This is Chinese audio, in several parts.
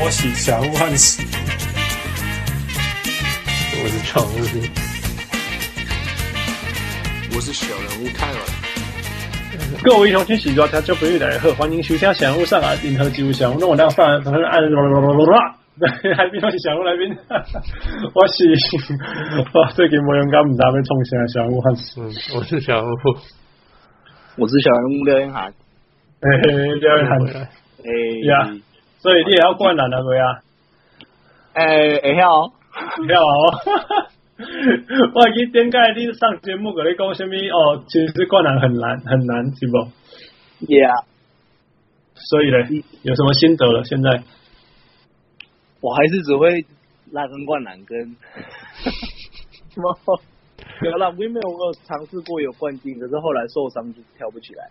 波喜小人物汉斯，我是常务，我是小人物泰尔。各位英雄请喜抓他就不欲来贺，欢迎收听小人物上来银河纪录小人物。那我那放反正按啦啦啦啦啦，来宾我是小人物来宾，我是哇最近没勇敢唔知要冲啥小人物汉斯，我是小人物，我是小人物廖彦涵，嘿嘿廖彦涵，哎呀。所以你也要灌篮了，对啊？哎哎要，要哦！我已经点解你上节目，跟你讲什么？哦，其实灌篮很难，很难，是不？Yeah。所以呢，有什么心得了？现在我还是只会拉根灌篮跟 什么？有啦，我没有我有尝试过有灌进，可是后来受伤就跳不起来。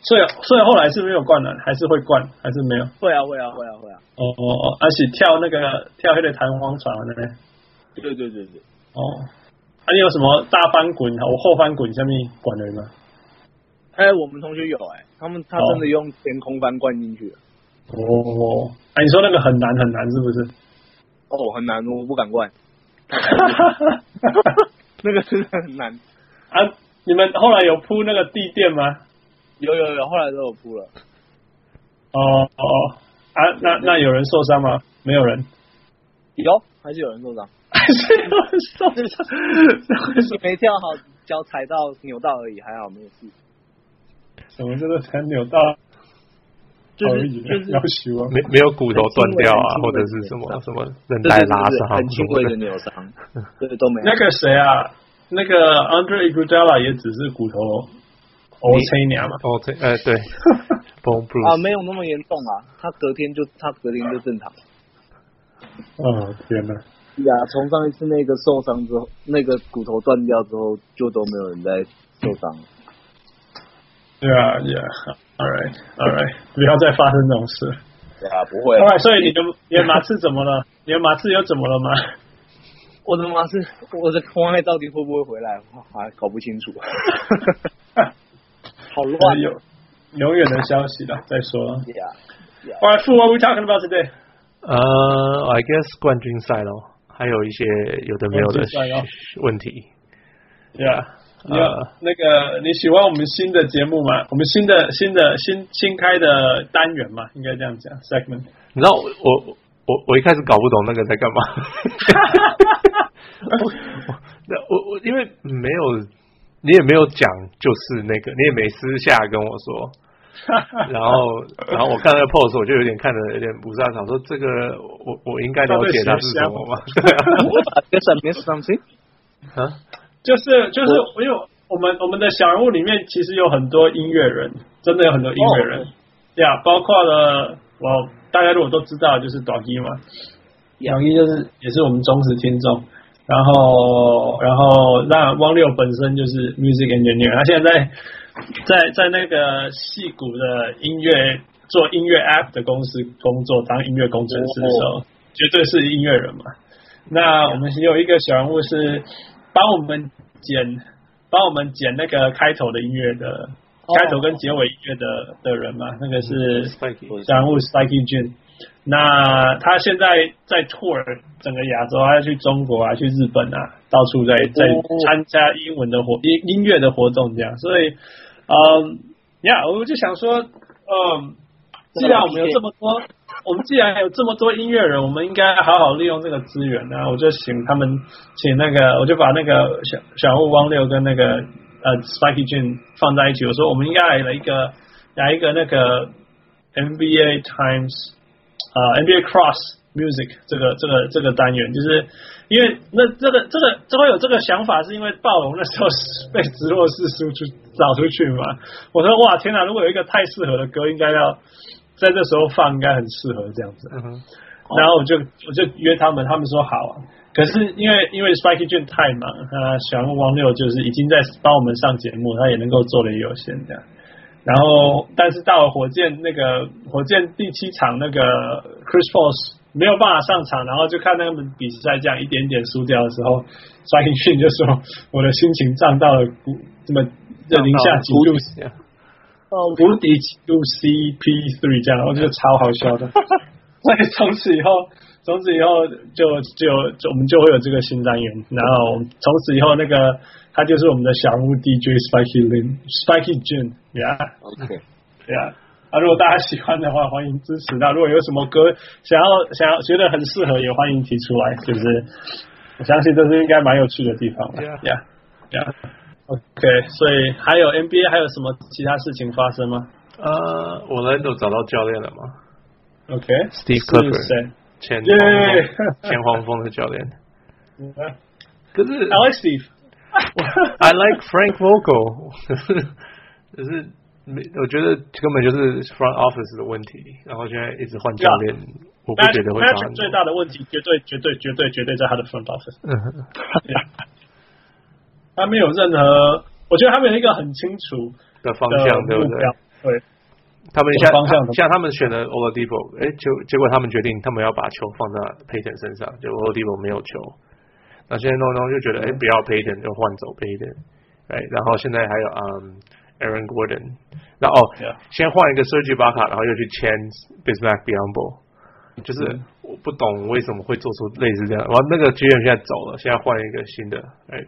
所以，所以后来是没有灌篮，还是会灌，还是没有？会啊，会啊，会啊，会啊。哦哦哦，而且跳那个跳黑的弹簧床的那边。对对对对。哦，那、啊、你有什么大翻滚？我后翻滚下面管人吗？哎，我们同学有哎、欸，他们他真的用天空翻灌进去了。哦，哎、啊，你说那个很难很难是不是？哦，很难，我不敢灌。那个真的很难啊！你们后来有铺那个地垫吗？有有有，后来都有铺了。哦哦啊，那那有人受伤吗？没有人。有，还是有人受伤。还是有人受伤。没跳好，脚踩到扭到而已，还好没有事。什么叫做才扭到？就是就是要修啊，没没有骨头断掉啊，或者是什么什么韧带拉伤，很轻微的扭伤，这个都没有。那个谁啊？那个 Andre Iguodala 也只是骨头。O C 年嘛，O C，哎对 啊，没有那么严重啊，他隔天就他隔天就正常。哦天哪！呀，从上一次那个受伤之后，那个骨头断掉之后，就都没有人在受伤了。对啊，Yeah，All right，All right，不要再发生这种事。对啊，不会。Alright，所以你的你的马刺怎么了？你的马刺又怎么了吗？我的马刺，我的框内到底会不会回来？我还搞不清楚。好乱，有永远的消息了，再说。Yeah, yeah. Alright, Fu, what we talking about today? 呃、uh,，I guess 冠军赛喽，还有一些有的没有的问题。Yeah，呃，那个你喜欢我们新的节目吗？我们新的新的新新开的单元嘛，应该这样讲，segment。你知道我我我我一开始搞不懂那个在干嘛。那 我我因为没有。你也没有讲，就是那个，你也没私下跟我说，然后，然后我看那个 pose，我就有点看的有点不是很想说这个，我我应该了解他是什么。吗？对啊，就是就是，因为我们我们的小人物里面其实有很多音乐人，真的有很多音乐人，呀、oh, okay.，包括了我大家如果都知道，就是短一嘛，短一就是也是我们忠实听众。然后，然后那汪六本身就是 music engineer，他现在在在在那个戏骨的音乐做音乐 app 的公司工作，当音乐工程师的时候，绝对是音乐人嘛。那我们有一个小人物是帮我们剪，帮我们剪那个开头的音乐的，开头跟结尾音乐的的人嘛，那个是小人物 Spiky June。那他现在在 tour 整个亚洲，他要去中国啊，去日本啊，到处在在参加英文的活音音乐的活动这样。所以，嗯，呀，我就想说，嗯，既然我们有这么多，我们既然有这么多音乐人，我们应该好好利用这个资源呢。我就请他们，请那个，我就把那个小小物汪六跟那个呃 Spiky June 放在一起。我说，我们应该来了一个来一个那个 NBA Times。啊、uh,，NBA Cross Music 这个这个这个单元，就是因为那这个这个这会有这个想法，是因为暴龙那时候被直落式输出找出去嘛。我说哇天哪，如果有一个太适合的歌，应该要在这时候放，应该很适合这样子。Uh. 然后我就我就约他们，他们说好啊。可是因为因为 Spiky June 太忙，他小人物汪六就是已经在帮我们上节目，他也能够做的也有限这样。然后，但是到了火箭那个火箭第七场，那个 Chris Paul 没有办法上场，然后就看他们比赛这样一点点输掉的时候，Spiky June 就说：“我的心情涨到了谷，这么零下几度，哦，谷底几度 CP3 这样，我觉得超好笑的。所以从此以后，从此以后就就就我们就会有这个新单元，然后从此以后那个他就是我们的小屋 DJ Spiky Lin，Spiky June，Yeah，OK，Yeah。啊，如果大家喜欢的话，欢迎支持。那如果有什么歌想要想要觉得很适合，也欢迎提出来。就是我相信这是应该蛮有趣的地方。Yeah，Yeah，Yeah。OK，所以还有 NBA 还有什么其他事情发生吗？呃，我们都找到教练了吗？OK，Steve Clifford，前前前黄蜂的教练。可是 I like Steve，I like Frank Vogel，可是可是。没，我觉得根本就是 front office 的问题，然后现在一直换教练我不觉得会。Magic 最大的问题，绝对、绝对、绝对、绝对在他的 front office。他没有任何，我觉得他们有一个很清楚的方向，对不对？对。他们像像他们选了 Oladipo，哎，结结果他们决定他们要把球放在 Payton 身上，结果 Oladipo 没有球。那现在弄弄就觉得，哎，不要 Payton，就换走 Payton，哎，然后现在还有嗯，Aaron Gordon，那哦，先换一个 Serge Ibaka，然后又去签 Bismack Biyombo，就是我不懂为什么会做出类似这样，然后那个球员现在走了，现在换一个新的，哎，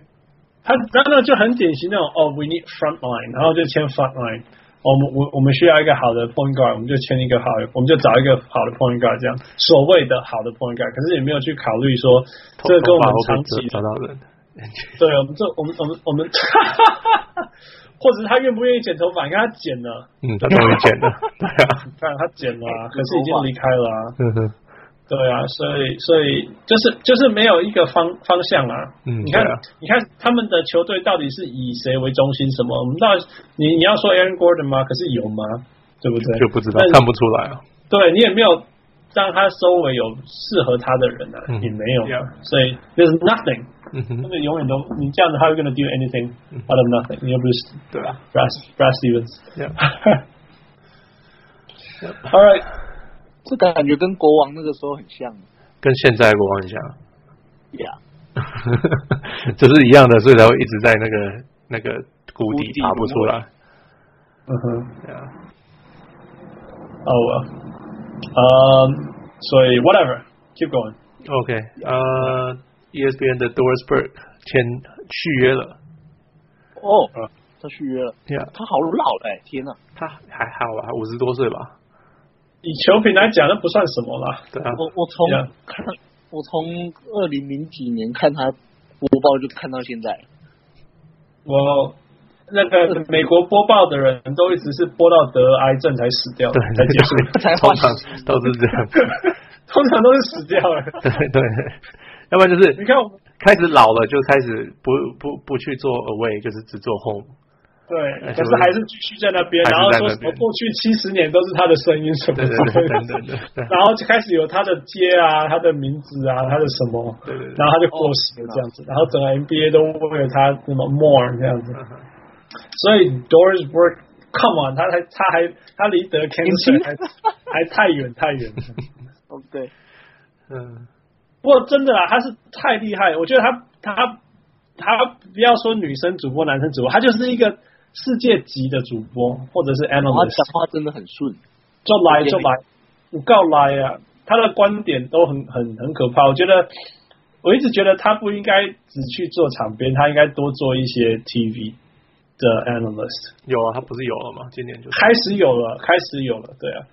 他然后呢就很典型那种，哦，We need front line，然后就签 front line。我们我我们需要一个好的 point guard，我们就签一个好的，我们就找一个好的 point guard，这样所谓的好的 point guard，可是也没有去考虑说这个跟我们长期找到人，对，我们这我们我们我们。或者是他愿不愿意剪头发？你看他剪了，嗯，他终于剪了，对啊，看他剪了，可是已经离开了啊，嗯哼，对啊，所以所以就是就是没有一个方方向啊，嗯，你看、啊、你看他们的球队到底是以谁为中心？什么？我们到底你你要说 Aaron Gordon 吗？可是有吗？对不对？就不知道，看不出来啊。对你也没有让他周围有适合他的人啊，嗯、也没有，yeah. 所以 there's nothing。嗯哼，他们永远都你这样子，他会 gonna do anything out of nothing？你又不是对吧？Bras Brad Stevens，yeah. All right，这感觉跟国王那个时候很像，跟现在国王很像。Yeah，这是一样的，所以才会一直在那个那个谷底爬不出来。嗯哼，Yeah。Oh well，嗯，所以 whatever，keep going。OK，呃。ESPN 的 Doris Burke 签续约了哦，他续约了，对啊，他好老哎，天呐，他还好吧，五十多岁吧。以球评来讲，那不算什么啦。对啊，我我从看，我从二零零几年看他播报就看到现在。我那个美国播报的人都一直是播到得癌症才死掉，对，才结束，通常都是这样，通常都是死掉了。对对。要不然就是你看，开始老了就开始不不不去做 away，就是只做 home。对，可是还是继续在那边，然后说什么过去七十年都是他的声音什么的，然后就开始有他的街啊，他的名字啊，他的什么，对对，然后他就过时了这样子，然后整个 NBA 都为了他什么 more 这样子，所以 Doris Burke，come on，他还他还他离得 cancer 还还太远太远了。OK，嗯。不过真的啦，他是太厉害。我觉得他他他不要说女生主播、男生主播，他就是一个世界级的主播，或者是 analyst。他讲话真的很顺，就来就来，我告来啊！他的观点都很很很可怕。我觉得我一直觉得他不应该只去做场边，他应该多做一些 TV 的 analyst。有啊，他不是有了吗？今年就开始有了，开始有了。对啊，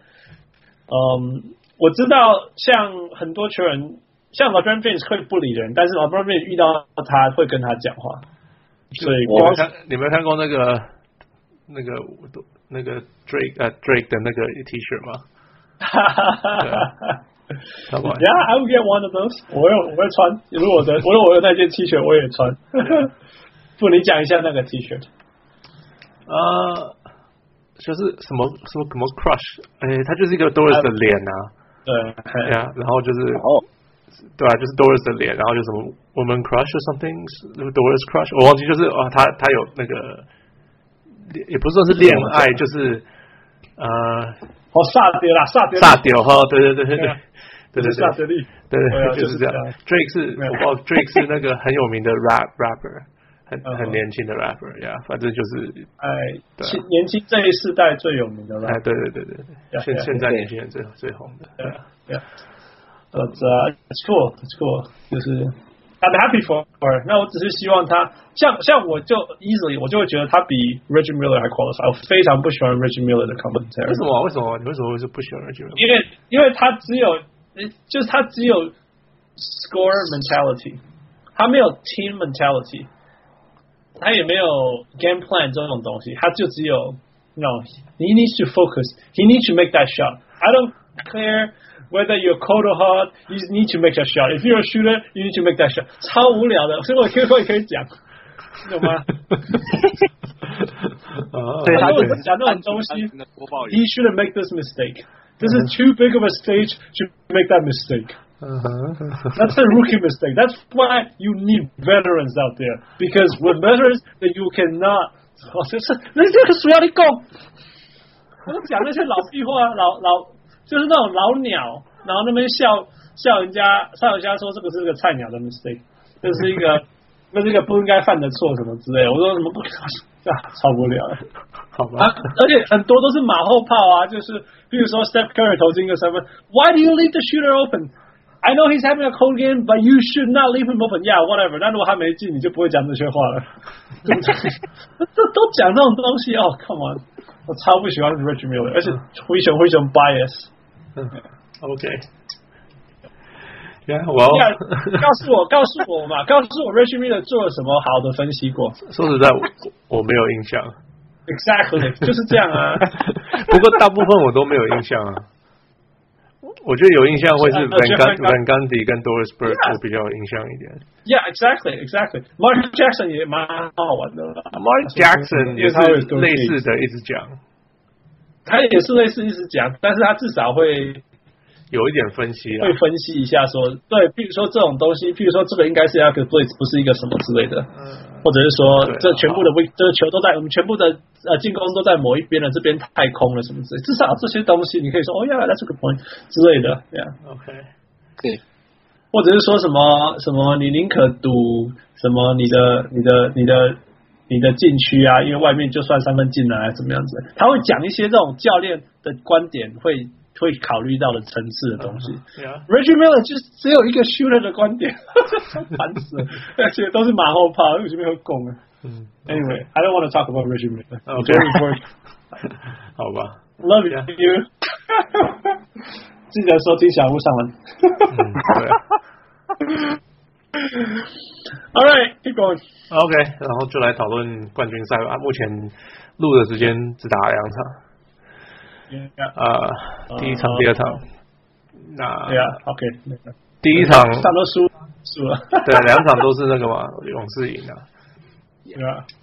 嗯，我知道像很多球员。像 LeBron James 会不理人，但是 LeBron James 遇到他会跟他讲话。所以我看你没有看过那个那个那个 Drake 呃、uh, Drake 的那个 T 恤吗？哈哈哈哈哈。Yeah, I will get one of those。我有我会穿，如果我的我有我有那件 T 恤我也穿。不，你讲一下那个 T 恤。呃，就是什么什么什么 Crush，哎，他就是一个 Doris 的脸啊。对，呀，然后就是哦。对啊，就是 Doris 的脸，然后就什么 Woman Crush or something，那个 Doris Crush，我忘记，就是啊，他他有那个，也不是说是恋爱，就是呃，哦，萨迪啦，萨迪，萨迪哈，对对对对对，对对对，对对，就是这样。Drake 是，我 Drake 是那个很有名的 rap rapper，很很年轻的 rapper 呀，反正就是哎，年轻这一世代最有名的 rapper，哎，对对对对。对，现现在年轻人最最红的，对啊，对啊，呃，It's cool，It's cool，就是 I'm happy for her。那我只是希望他像像我就 easily 我就会觉得他比 Reggie Miller 还 qualified。我非常不喜欢 Reggie Miller 的 commentary。为什么？为什么？你为什么会是不喜欢 Reggie Miller？因为因为他只有，就是他只有 score mentality，他没有 team mentality。他也没有 game plan 这种东西，他就只有 no，he needs to focus，he needs to make that shot。I don't care whether you're cold or hot，you need to make that shot。If you're a shooter，you need to make that shot。超无聊的，所以我可以可以可以讲，懂吗？对他讲这种东西，he shouldn't make this mistake。This is too big of a stage to make that mistake。Uh-huh. That's a rookie mistake. That's why you need veterans out there because with veterans that you cannot 哦，就是那这个鼠要你讲，我讲那些老屁话，老老 就是那种老鸟，然后那边笑笑人家，笑人家说这个是个菜鸟的 mistake，这是一个那是一个不应该犯的错什么之类的。我说什么不可啊，超无聊的，好吧、啊？而且很多都是马后炮啊，就是比如说 Steph Curry 投进个三分，Why do you leave the shooter open？I know he's having a cold game, but you should not leave him open. Yeah, whatever. 那如果他没进，你就不会讲这些话了。这都讲这种东西哦，Come on！我超不喜欢 Reggie Miller，而且灰熊灰熊 bias。OK。Yeah, well. 告诉我，告诉我嘛，告诉我 r i c h Miller 做了什么好的分析过？说实在，我我没有印象。Exactly，就是这样啊。不过大部分我都没有印象啊。我觉得有印象会是 Van Van Gundy 跟 Doris Burke 我比较有印象一点。Yeah, exactly, exactly. Mark Jackson 也蛮好玩的。Mark Jackson 也是类似的，一直讲。他也是类似一直讲，但是他至少会。有一点分析，会分析一下说，对，譬如说这种东西，譬如说这个应该是要个 blitz，不是一个什么之类的，嗯，或者是说这全部的位，这个球都在我们全部的呃进攻都在某一边了，这边太空了什么之类，至少这些东西你可以说，哦呀，that's a good point 之类的，对呀，OK，对，或者是说什么什么，你宁可赌什么你的你的你的你的禁区啊，因为外面就算三分进来怎么样子，他会讲一些这种教练的观点会。会考虑到的层次的东西。Uh, yeah. Reggie Miller 就只有一个 shooter 的观点，烦死了，而且都是马后炮，为什么会攻啊？嗯。Anyway，I don't want to talk about Reggie Miller. Very important. 好吧。Love you. 记得收听小屋上文。嗯，对啊。All right, keep going. OK，然后就来讨论冠军赛吧。目前录的时间只打了两场。啊，第一场、第二场，那对啊，OK，第一场。场都输输了，对，两场都是那个嘛，勇士赢了，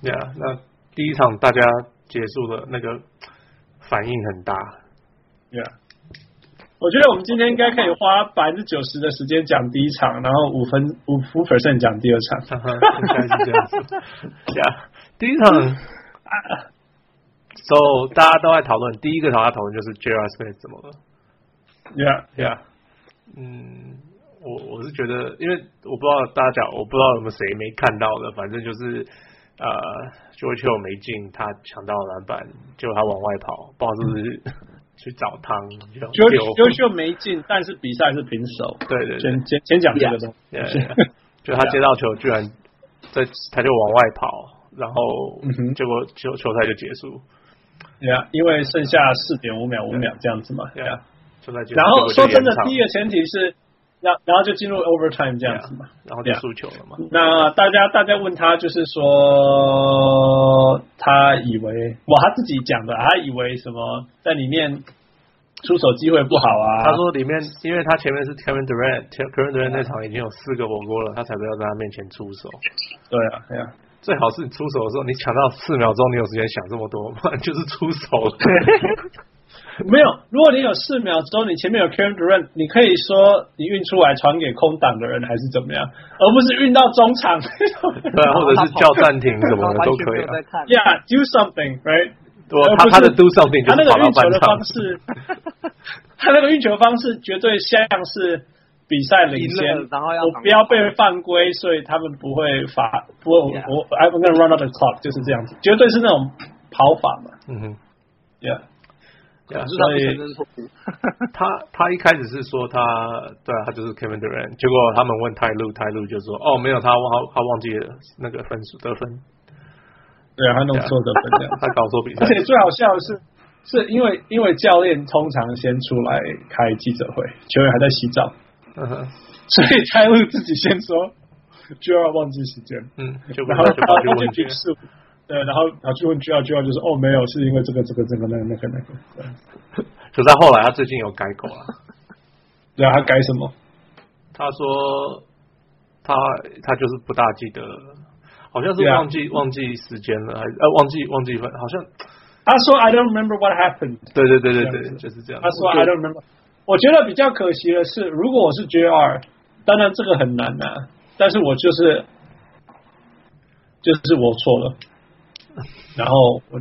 对啊，那第一场大家结束的那个反应很大，对啊，我觉得我们今天应该可以花百分之九十的时间讲第一场，然后五分五五 percent 讲第二场，应该是这样子，第一场。So 大家都在讨论，第一个大家讨论就是 J.R. Smith 怎么了？Yeah, yeah。嗯，我我是觉得，因为我不知道大家，我不知道有没有谁没看到的，反正就是呃，George Hill 没进，他抢到篮板，结果他往外跑，不知道是不是去找汤。George Hill 没进，但是比赛是平手。对对对，先先先讲这个东西。Yeah, 就他接到球，居然在他就往外跑，然后结果球球赛就结束。对啊，因为剩下四点五秒，五秒这样子嘛。对啊，然后说真的，第一个前提是，然然后就进入 overtime 这样子嘛，然后就输球了嘛。那大家大家问他，就是说他以为哇，他自己讲的，他以为什么在里面出手机会不好啊？他说里面，因为他前面是 Kevin Durant，Kevin Durant 那场已经有四个火锅了，他才不要在他面前出手。对啊，对啊。最好是你出手的时候，你抢到四秒钟，你有时间想这么多，不然就是出手了。没有，如果你有四秒钟，你前面有 Kevin Durant，你可以说你运出来传给空档的人，还是怎么样，而不是运到中场。对啊，或者是叫暂停什么的都可以啊。Yeah，do something，right？他他的 do something 就是他那个运球的方式，他那个运球方式绝对像是比赛领先，然后要我不要被犯规，所以他们不会罚，不.我 I'm gonna run out the clock，就是这样子，绝对是那种跑法嘛嗯哼，，Yeah，他不承认错误。他他一开始是说他对啊，他就是 Kevin Durant，结果他们问泰路，泰路就说哦没有，他忘他忘记了那个分数得分，对啊，他弄错得分这样，他搞错比赛。而，且最好笑的是，是因为因为教练通常先出来开记者会，球员还在洗澡，嗯哼，所以泰路自己先说就要忘记时间，嗯，就不然后就跑去他就问去举，数，对，然后然后去问 G 二 G 二就是哦没有，是因为这个这个这个那个那个那个，对可是他后来他最近有改口了，对啊，他改什么？他说他他就是不大记得，好像是忘记忘记时间了，还是呃忘记忘记分，好像他说 I don't remember what happened。对对对对对，样子就是这样，他说 I don't remember。我觉得比较可惜的是，如果我是 JR，当然这个很难呐，但是我就是就是我错了，然后我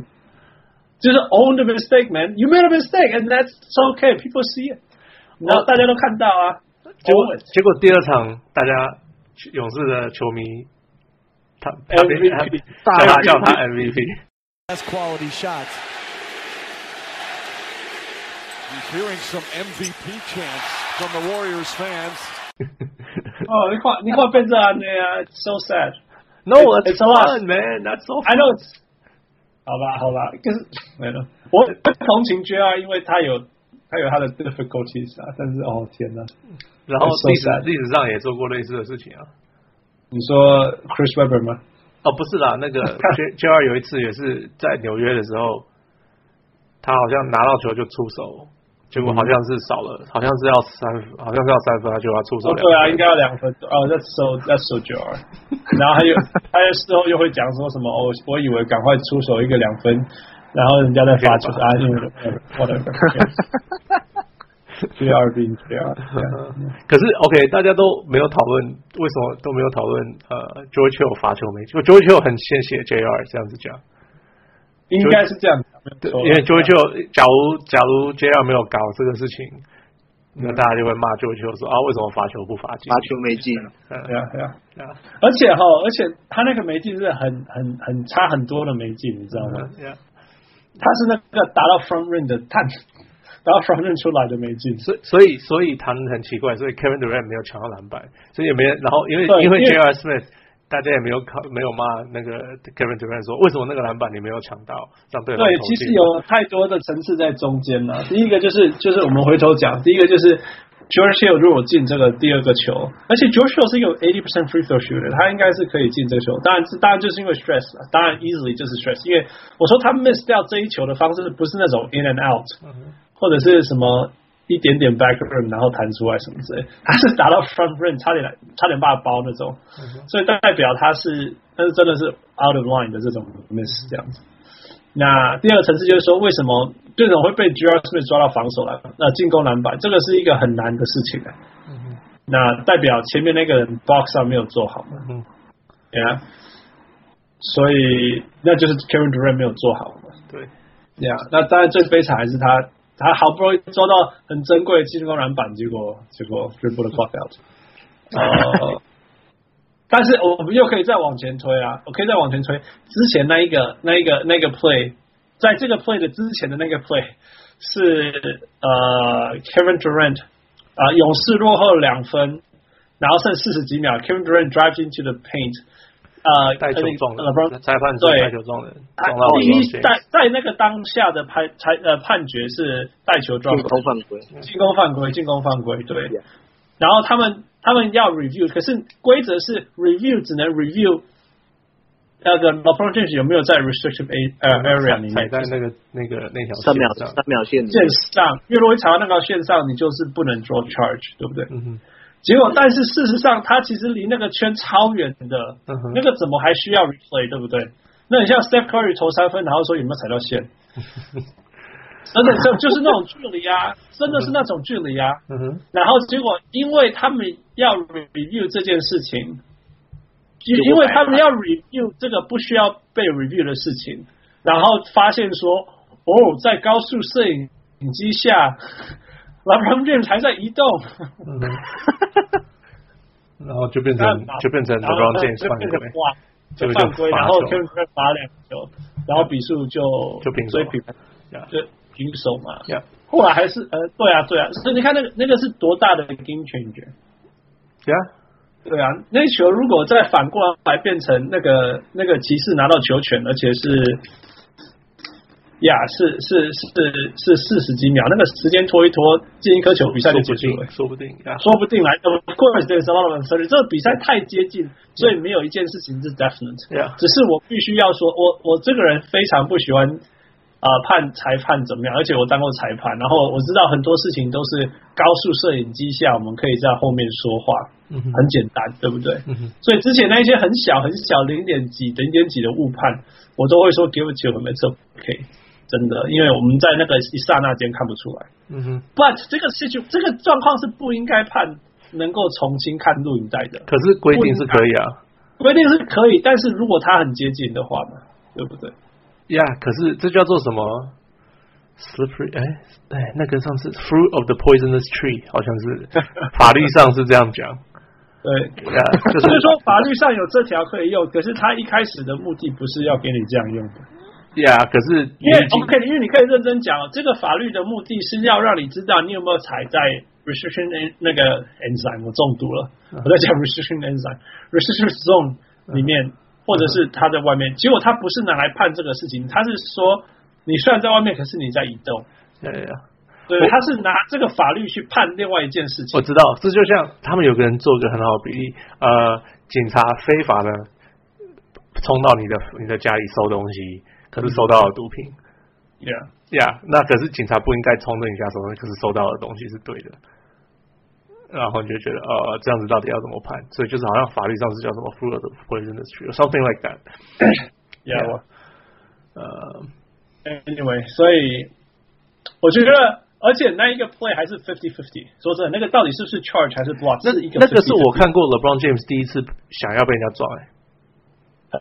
就是 own the mistake, man. You made a mistake, and that's okay. People see it. 然后大家都看到啊。结果 Own it. 结果第二场大家勇士的球迷，他他 MVP 他大叫他 MVP， Best quality shots. He's hearing some MVP chants from the Warriors fans. 哦，你看你看变这样的呀，so sad. No, It's- it's it's a lot. fun, man. That's so I fun. know it's 好吧，好吧，可是没了。我同情 JR，因为他有他有他的 difficulties 啊，但是哦天呐，然后历史历史上也做过类似的事情啊。你说 Chris Webber 吗？哦，不是啦，那个 J J R 有一次也是在纽约的时候，他好像拿到球就出手，结果好像是少了，好像是要三，好像是要三分，他就要出手哦，两。对啊，应该要两分哦，That's so That's so JR。然后他又他又事后又会讲说什么哦，我以为赶快出手一个两分，然后人家在罚球啊，因为 whatever。JR being JR。可是 OK，大家都没有讨论，为什么都没有讨论？呃，George Hill 罚球没进，George Hill 很谢谢 JR 这样子讲。应该是这样因为 George Hill 假如假如 JR 没有搞这个事情，那大家就会骂 George Hill 说啊，为什么罚球不罚进？罚球没进，嗯对啊对啊。对啊，而且哈，而且他那个没进是很很很差很多的没进，你知道吗？他是那个打到 front rim 的探，打到 front rim 出来的没进。所以所以所以他们很奇怪，所以 Kevin Durant 没有抢到篮板，所以也没人。然后因为因为对因为 J.R. Smith，大家也没有考没有骂那个 Kevin Durant 说为什么那个篮板你没有抢到，让对对，其实有太多的层次在中间了。第一个就是就是我们回头讲，第一个就是 George Hill 如果进这个第二个球，而且 George Hill 是一个80 percent free throw shooter，他应该是可以进这个球。当然是当然就是因为 stress 了，当然 easily 就是 stress，因为我说他 miss 掉这一球的方式不是那种 in and out，或者是什么一点点 back room，然后弹出来什么之类，他是打到 front rim 差点来差点把它包那种，所以代表他是但是真的是 out of line 的这种 miss 这样子。那第二个层次就是说，为什么这种会被. Smith 抓到防守来，那进攻篮板，这个是一个很难的事情啊。那代表前面那个人 box 上没有做好嘛？嗯，对啊。所以那就是 Kevin Durant 没有做好嘛？对，对啊。那当然最悲惨还是他，他好不容易抓到很珍贵的进攻篮板，结果结果 dribble the clock out。呃，但是我们又可以再往前推啊，我可以再往前推，之前那一个那一个那个 play，在这个 play 的之前的那个 play 是呃 Kevin Durant 啊、呃，勇士落后两分，然后剩四十几秒，Kevin Durant drives into the paint，呃，带球撞人呃裁判说对。带球撞人，撞到第一在在那个当下的判裁呃判决是带球撞人。进攻犯规，进攻犯规，进攻犯规，对。Yeah.。然后他们他们要 review，可是规则是 review 只能 review 那个 LeBron James 有没有在 restricted a 呃 area 里面。踩在那个那个那条三秒线上三秒线线上，因为如果踩到那条线上，你就是不能 draw charge，对不对？嗯哼，结果，但是事实上，他其实离那个圈超远的，嗯那个怎么还需要 replay，对不对？那你像 Steph Curry 投三分，然后说有没有踩到线，真的就就是那种距离啊，真的是那种距离啊。嗯，然后结果，因为他们要 review 这件事情，因为他们要 review 这个不需要被 review 的事情，然后发现说，哦，在高速摄影机下，LeBron James 还在移动，嗯、然后就变成就变成 LeBron James 犯规，哇，就犯规，然后就罚两球，然后比数就就平手，就平手嘛。Yeah. 后来还是呃，对啊，对啊，所以你看那个那个是多大的 game changer？对啊，对啊，那球如果再反过来变成那个那个骑士拿到球权，而且是。呀、yeah，是是是是四十几秒，那个时间拖一拖，进一颗球，比赛就结束了。说不定，说不定，来。Of course, there's a lot of uncertainty。这个比赛太接近，所以没有一件事情是 definite。只是我必须要说，我我这个人非常不喜欢啊、呃、判裁判怎么样，而且我当过裁判，然后我知道很多事情都是高速摄影机下，我们可以在后面说话，嗯、很简单，对不对？嗯、所以之前那一些很小很小零点几零点几的误判，我都会说 give it to him, it's OK。真的，因为我们在那个一刹那间看不出来。嗯哼。But 这个事情，这个状况是不应该判能够重新看录影带的。可是规定是可以啊。规定是可以，但是如果它很接近的话呢，对不对？呀、yeah，可是这叫做什么？Slippery？哎哎，那个上次 Fruit of the Poisonous Tree 好像是 法律上是这样讲。对呀，就是说法律上有这条可以用，可是他一开始的目的不是要给你这样用的。呀、yeah，可是因为 OK，因为你可以认真讲，这个法律的目的是要让你知道你有没有踩在 restriction 那个 enzyme，我中毒了，我在讲 restriction enzyme，restriction zone 里面，或者是他在外面。结果他不是拿来判这个事情，他是说你虽然在外面，可是你在移动。对呀，对，他是拿这个法律去判另外一件事情。我知道，这就像他们有个人做一个很好的比例，呃，警察非法的冲到你的你的家里收东西。可是收到了毒品，Yeah Yeah，那可是警察不应该冲着你家收东西，可是收到的东西是对的，然后你就觉得呃，这样子到底要怎么判？所以就是好像法律上是叫什么 fruit of the poisonous tree，something like that。Yeah，呃，Anyway，所以我觉得，而且那一个 play 还是 fifty fifty，说真的，那个到底是不是 charge 还是 block？那是一个 50, 那个是我看过 LeBron James 第一次想要被人家撞哎、欸。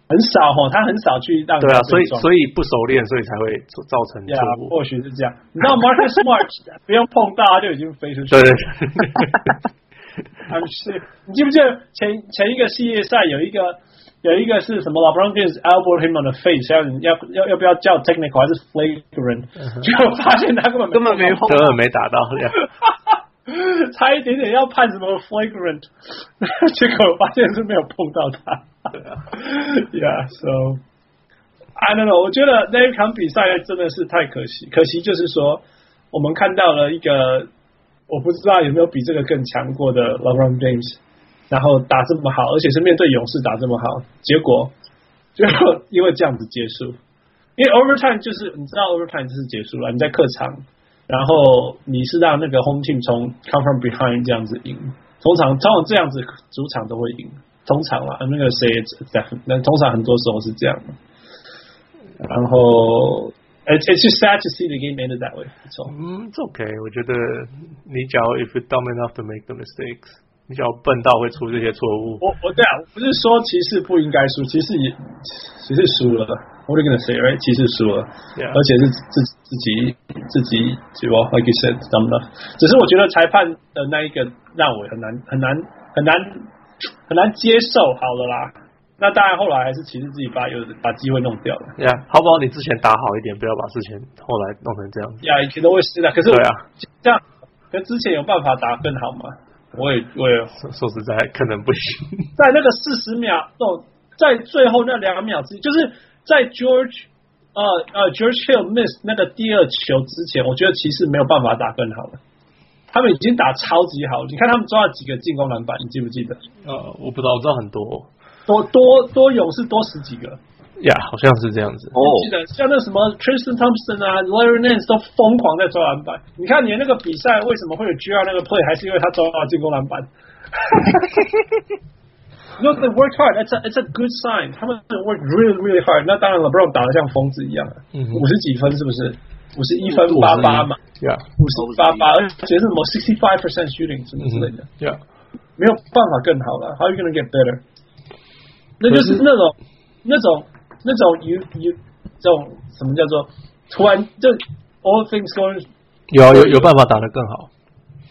很少哦，他很少去让。对啊，所以所以不熟练，所以才会造成错误。或许是这样。你知道 Marcus Smart 不用碰到他就已经飞出去。对 对。是，你记不记得前前一个系列赛有一个有一个是什么？LeBron James elbow him on the face，要要要要不要叫 technical 还是 flagrant？结果发现他根本根本没碰，根本没打到。差一点点要判什么 flagrant，结果发现是没有碰到他。对啊，Yeah，so I don't know，我觉得那一场比赛真的是太可惜，可惜就是说我们看到了一个我不知道有没有比这个更强过的 LeBron James，然后打这么好，而且是面对勇士打这么好，结果 就因为这样子结束，因为 overtime 就是你知道 overtime 就是结束了，你在客场。然后你是让那个 home team 从 come from behind 这样子赢，通常通常这样子主场都会赢，通常啦，那个谁在，那通常很多时候是这样的。然后，it's it's just sad to see the game ended that way。嗯，it's okay。我觉得你只要 if you're dumb enough to make the mistakes，你只要笨到会出这些错误。我我对啊，不是说骑士不应该输，骑士也骑士输了。我就跟他 say right，骑士输了.而且是自自己自己就 like you said，怎么了？只是我觉得裁判的那一个让我很难很难很难很难接受。好了啦，那当然后来还是骑士自己把有把机会弄掉了。呀，好不好？你之前打好一点，不要把事情后来弄成这样子。呀，以前都会是的，可是对啊，这样跟之前有办法打更好吗？我也我也说说实在可能不行。在那个四十秒，哦，在最后那两秒之，就是。在 George 呃呃 George Hill miss 那个第二球之前，我觉得骑士没有办法打更好了。他们已经打超级好，你看他们抓了几个进攻篮板，你记不记得？呃，我不知道，我知道很多，多多多勇士多十几个。呀、yeah，好像是这样子。哦，记得像那什么 Tristan Thompson 啊，Larry Nance 都疯狂在抓篮板。你看你那个比赛为什么会有 GR 那个 play，还是因为他抓到进攻篮板。Look, they worked hard. It's a it's a good sign. 他们 work really really hard. 那当然，LeBron 打得像疯子一样，五十几分是不是？五十一分八八嘛。对吧五十八八而且是什么 sixty five percent shooting 什么之类的。对吧没有办法更好了。How are you gonna get better 那就是那种那种那种有有这种什么叫做突然就 all things going 有啊有有办法打得更好。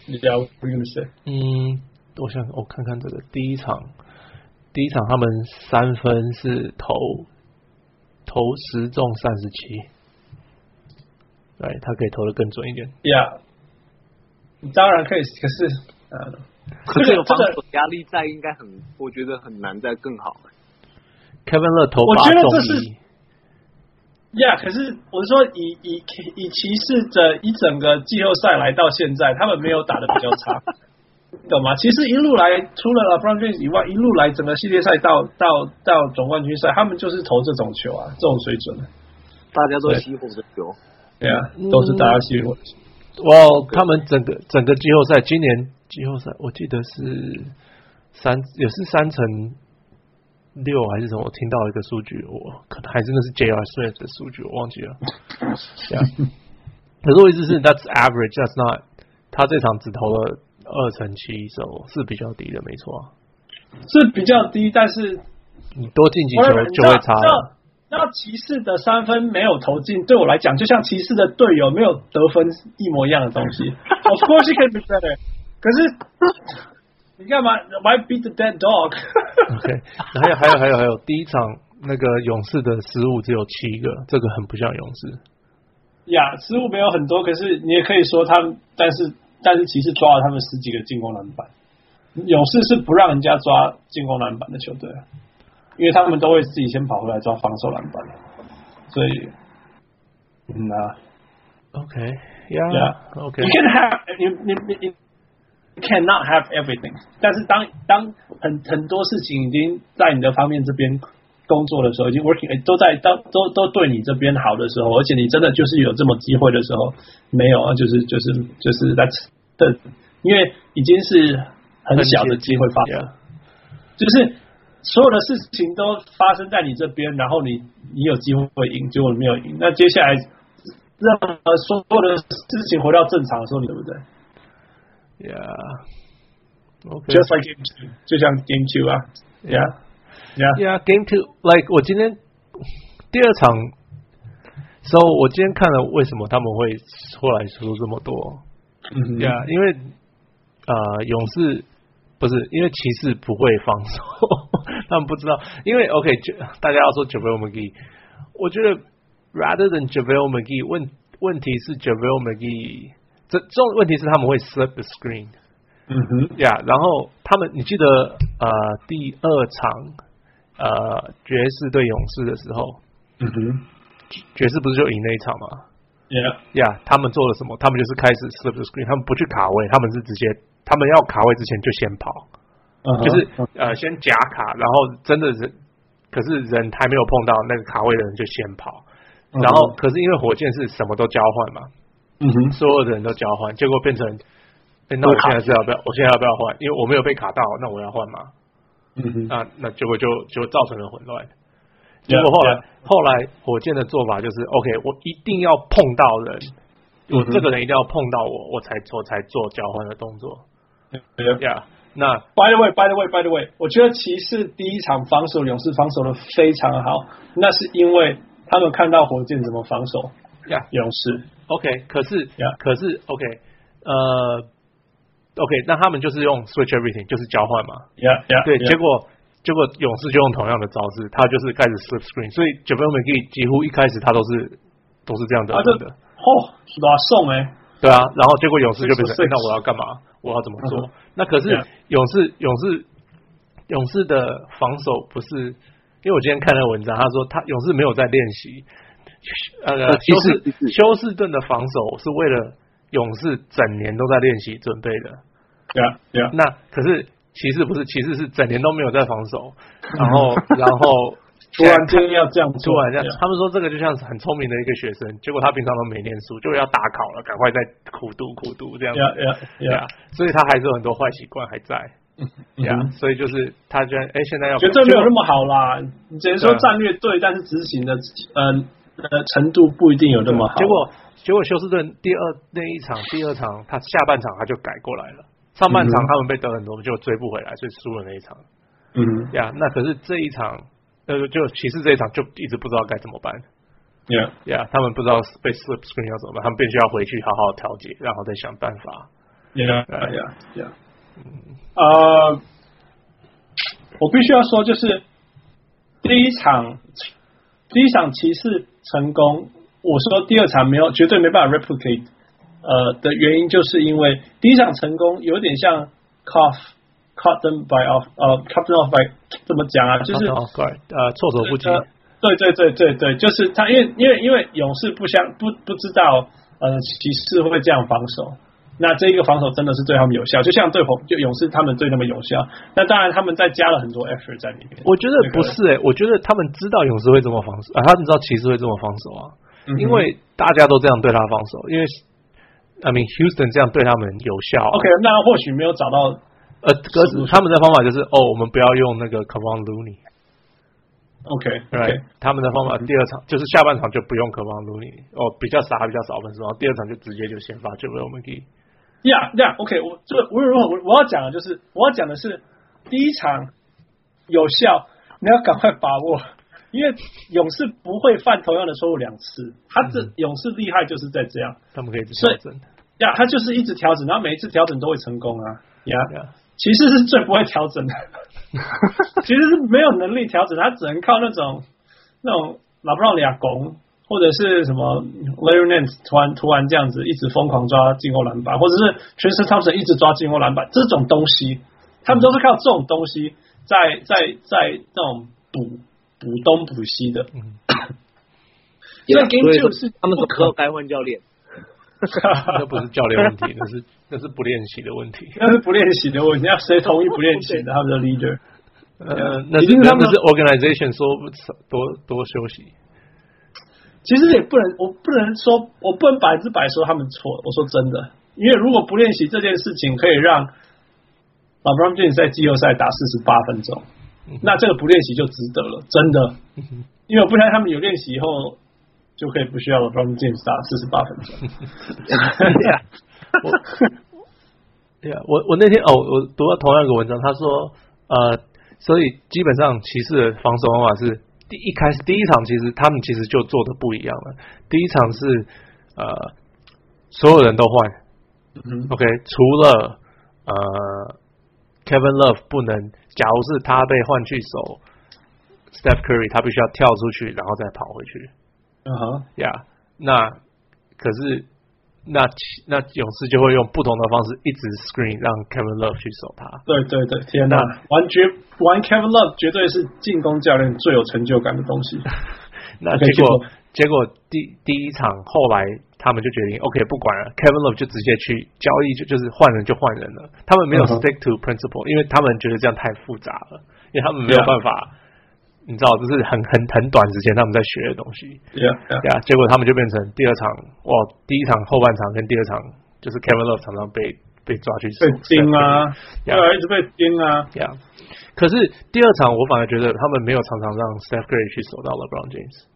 你不要不用睡嗯我想我看看这个第一场第一场他们三分是投投十中三十七。对，他可以投的更准一点。Yeah，当然可以，可是呃，可是这个防守压力在应该很，我觉得很难再更好。Kevin Love 投我觉得这是，Yeah，可是我是说以以以骑士的一整个季后赛来到现在，他们没有打的比较差，懂吗？其实一路来，除了 LeBron James 以外，一路来整个系列赛到到到总冠军赛，他们就是投这种球啊，这种水准，大家都熄火的球，对啊，都是大家熄火的球。哇，他们整个整个季后赛，今年季后赛我记得是三也是三成。六还是什么？我听到一个数据，我可能还真的是 J.R. Smith 的数据，我忘记了。Yeah. 可是我意思是，That's average, that's not。他这场只投了二成七，手是比较低的，没错。是比较低，但是你多进几球就会差了。那骑士的三分没有投进，对我来讲，就像骑士的队友没有得分一模一样的东西。Of course can be better，可是。你干嘛？Why beat the dead dog？OK，还有还有还有还有，第一场那个勇士的失误只有七个，这个很不像勇士。呀，失误没有很多，可是你也可以说他们，但是但是骑士抓了他们十几个进攻篮板，勇士是不让人家抓进攻篮板的球队，因为他们都会自己先跑回来抓防守篮板，所以嗯啊，OK yeah OK you can have 你你你你。Cannot have everything，但是当当很很多事情已经在你的方面这边工作的时候，已经 working 都在当都都对你这边好的时候，而且你真的就是有这么机会的时候，没有啊，就是就是就是 that's 的，因为已经是很小的机会发生，就是所有的事情都发生在你这边，然后你你有机会会赢，结果没有赢，那接下来让所有的事情回到正常的时候，你对不对？Yeah，OK，just like game two，就像 game two 啊，Yeah，Yeah，Yeah，game two，like 我今天第二场，so 我今天看了为什么他们会后来输这么多，Yeah，因为呃勇士不是因为骑士不会防守，他们不知道，因为 OK 就大家要说 JaVale McGee，我觉得 rather than JaVale McGee 问问题是 JaVale McGee。这这种问题是他们会 slip the screen，嗯哼，呀，然后他们你记得呃第二场呃爵士对勇士的时候，嗯哼，爵士不是就赢那一场吗？Yeah，呀，他们做了什么？他们就是开始 slip the screen，他们不去卡位，他们是直接他们要卡位之前就先跑，uh-huh, 就是呃先夹卡，然后真的是可是人还没有碰到那个卡位的人就先跑，uh-huh. 然后可是因为火箭是什么都交换嘛。嗯哼，所有的人都交换，结果变成，欸、那我现在是要不要？我现在要不要换？因为我没有被卡到，那我要换吗？嗯哼，那那结果就就造成了混乱。结果后来、yeah, yeah. 后来火箭的做法就是，OK，我一定要碰到人，嗯、我这个人一定要碰到我，我才做才做交换的动作。对呀那 By the way，By the way，By the way，我觉得骑士第一场防守勇士防守的非常好，那是因为他们看到火箭怎么防守。呀、勇士。OK，可是，yeah. 可是，OK，呃，OK，那他们就是用 switch everything，就是交换嘛。Yeah, yeah, 对 yeah. 结果结果勇士就用同样的招式，他就是开始 slip screen，所以 McGee 几乎一开始他都是都是这样子的。哦，拿送哎。对啊，然后结果勇士就变成，欸、那我要干嘛？我要怎么做？Uh. 那可是勇士勇士勇士的防守不是，因为我今天看了文章，他说他勇士没有在练习。呃，休斯休斯顿的防守是为了勇士整年都在练习准备的。对啊，对啊。那可是骑士不是，骑士是整年都没有在防守，然后然后突然间要这样，突然这样。他们说这个就像是很聪明的一个学生，结果他平常都没念书，就要大考了，赶快再苦读苦读这样子。对啊，对啊，对啊。所以他还是有很多坏习惯还在。对啊，所以就是他觉得，哎，现在要绝对没有那么好啦。你只能说战略对，但是执行的，嗯。呃，程度不一定有那么好。结果，结果休斯顿第二那一场，第二场他下半场他就改过来了。上半场他们被得很多，就追不回来，所以输了那一场。嗯，呀、那可是这一场，呃，就骑士这一场就一直不知道该怎么办。呀呀，他们不知道被 slip screen 要怎么办，他们必须要回去好好调节，然后再想办法。Yeah, yeah, yeah. 呃，我必须要说，就是第一场第一场骑士成功，我说第二场没有绝对没办法 replicate，呃的原因，就是因为第一场成功有点像 cough cut them by off，呃 cut them off by 怎么讲啊？就是呃措手不及。对对对对对，就是他，因为因为因为勇士不相不不知道呃骑士会这样防守。那这一个防守真的是对他们有效，就像对红就勇士他们对他们有效。那当然他们再加了很多 effort 在里面。我觉得不是诶、欸，我觉得他们知道勇士会这么防守啊，他们知道骑士会这么防守啊，嗯、因为大家都这样对他防守，因为 I mean Houston 这样对他们有效、啊。OK，那或许没有找到呃，可是他们的方法就是哦，我们不要用那个 Kevon Looney。OK，对、right, 他们的方法第二场就是下半场就不用 Kevon Looney，哦，比较傻，比较少分数，然后第二场就直接就先发 JaVale McGee。呀呀，OK，我这个无论如何，我我要讲的就是，我要讲的是第一场有效，你要赶快把握，因为勇士不会犯同样的错误两次。他这、嗯、勇士厉害就是在这样，他们可以调整。呀，他就是一直调整，然后每一次调整都会成功啊。呀呀，骑士是最不会调整的，其实是没有能力调整，他只能靠那种那种拉布朗俩拱。或者是什么 Larry Nance 突然突然这样子一直疯狂抓进攻篮板，或者是 Tristan Thompson 一直抓进攻篮板，这种东西，他们都是靠这种东西在在在这种补补东补西的。嗯，因为 Game Two 是他们什么时候该换教练？那不是 教练问题，那是 那是不练习的问题，那是不练习的问题。要谁同意不练习的？他们的 leader？呃，那是他们是 organization 说多多休息。其实也不能，我不能说，我不能百分之百说他们错。我说真的，因为如果不练习这件事情，可以让 LeBron James 在季后赛打四十八分钟，那这个不练习就值得了，真的。因为我不相信他们有练习以后，就可以不需要 LeBron James 打四十八分钟。我，对啊，我我那天哦，我读到同样一个文章，他说呃，所以基本上骑士的防守方法是。第一开始第一场其实他们其实就做的不一样了。第一场是呃所有人都换，嗯，OK，除了呃 Kevin Love 不能，假如是他被换去守 Steph Curry，他必须要跳出去然后再跑回去。嗯哼，呀，那可是。那那勇士就会用不同的方式一直 screen 让 Kevin Love 去守他。对对对，天哪，玩绝玩 Kevin Love 绝对是进攻教练最有成就感的东西。那结果结果第第一场后来他们就决定 OK 不管了，Kevin Love 就直接去交易，就就是换人就换人了。他们没有 stick to principle，、uh. 因为他们觉得这样太复杂了，因为他们没有办法。你知道，这是很很很短时间他们在学的东西。对啊，结果他们就变成第二场，哇，第一场后半场跟第二场就是 Kevin Love 常常被被抓去被盯啊，对啊，一直被盯啊。对呀，可是第二场我反而觉得他们没有常常让 Steph Curry 去守到 LeBron James。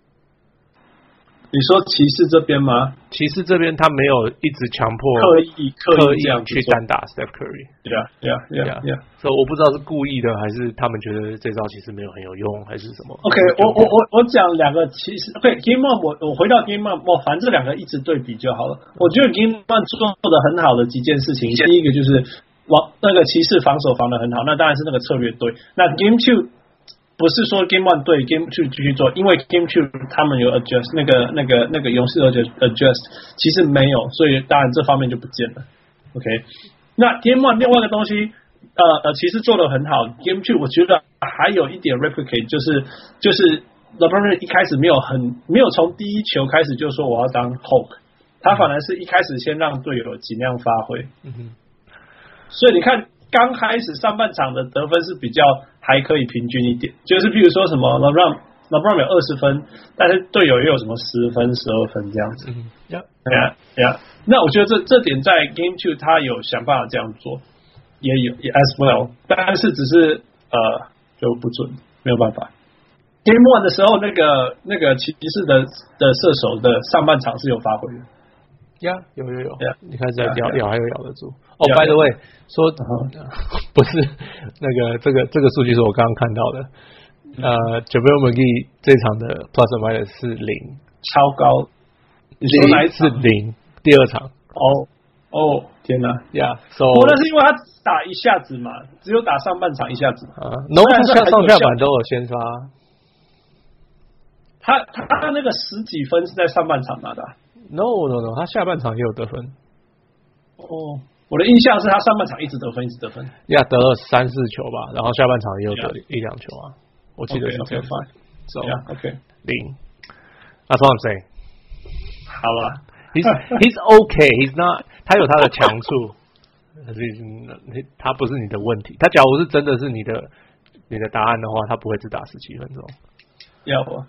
你说骑士这边吗？骑士这边他没有一直强迫刻意刻意这样去单打 Steph Curry。对啊，对啊，对啊，对啊。所以我不知道是故意的，还是他们觉得这招其实没有很有用，还是什么？OK，我我我我讲两个，其实 OK，Game One，我我回到 Game One，我反正这两个一直对比就好了。我觉得 Game One 做做的很好的几件事情，第一个就是往那个骑士防守防的很好，那当然是那个策略对。那 Game Two。不是说 Game One 对 Game Two 继续做，因为 Game Two 他们有 adjust 那个那个那个勇士 adjust adjust，其实没有，所以当然这方面就不见了。OK，那 Game One 另外一个东西，呃呃，其实做的很好。Game Two 我觉得还有一点 replicate，就是就是 LeBron 一开始没有很没有从第一球开始就说我要当 Hulk，他反而是一开始先让队友尽量发挥。嗯哼，所以你看。刚开始上半场的得分是比较还可以平均一点，就是譬如说什么 LeBron LeBron 有二十分，但是队友也有什么十分、十二分这样子。嗯，呀呀呀！那我觉得这这点在 Game Two 他有想办法这样做，也有也 as well，但是只是呃就不准，没有办法。Game One 的时候，那个那个骑士的的射手的上半场是有发挥的。呀、yeah，有有有，yeah, 你看在咬咬.还有咬得住。哦、oh, by the way. 说、uh -huh. 不是那个这个这个数据是我刚刚看到的。呃 McGee 这场的 Plus Minus 是零，超高。你说哪一次零？第二场。哦哦，天哪，Yeah，So，不过那是因为他打一下子嘛，只有打上半场一下子啊。No，他下上下板都有先发。他他他那个十几分是在上半场拿的。No，No，No，他下半场也有得分。哦，我的印象是他上半场一直得分，一直得分。呀，得了三四球吧，然后下半场也有得一两球啊。我记得是这样。So，OK，零。That's what I'm saying。好了。He's he's okay. He's not. 他有他的强处，可是他不是你的问题。他假如是真的是你的你的答案的话，他不会只打十七分钟。要不，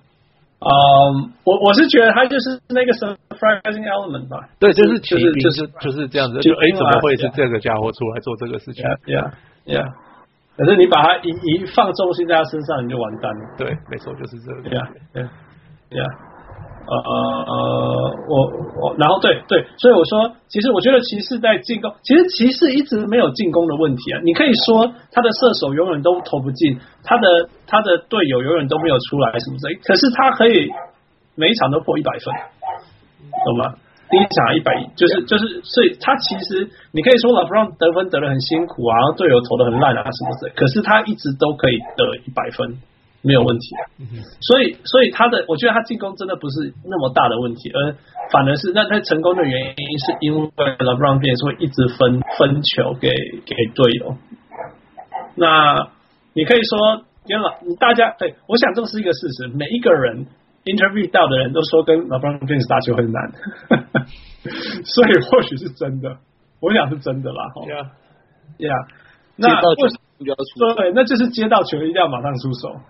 嗯，我我是觉得他就是那个 surprising element 吧。对，就是就是就是就是这样子。就哎，怎么会是这个家伙出来做这个事情？Yeah, yeah. 可是你把他一一放重心在他身上，你就完蛋了。对，没错，就是这个。Yeah, yeah, yeah. 呃呃呃，我我然后对对，所以我说，其实我觉得骑士在进攻，其实骑士一直没有进攻的问题啊。你可以说他的射手永远都投不进，他的他的队友永远都没有出来什么之类，可是他可以每一场都破一百分，懂吗？第一场一百一，就是就是，所以他其实你可以说 LeBron 得分得的很辛苦啊，队友投的很烂啊什么之类，可是他一直都可以得一百分。没有问题，所以所以他的，我觉得他进攻真的不是那么大的问题，而反而是那他成功的原因是因为 LeBron James 会一直分分球给给队友。那你可以说，跟老大家对，我想这是一个事实，每一个人 interview 到的人都说跟 LeBron James 打球很难，所以或许是真的，我想是真的啦。哈，Yeah，那为什么对，那就是接到球一定要马上出手。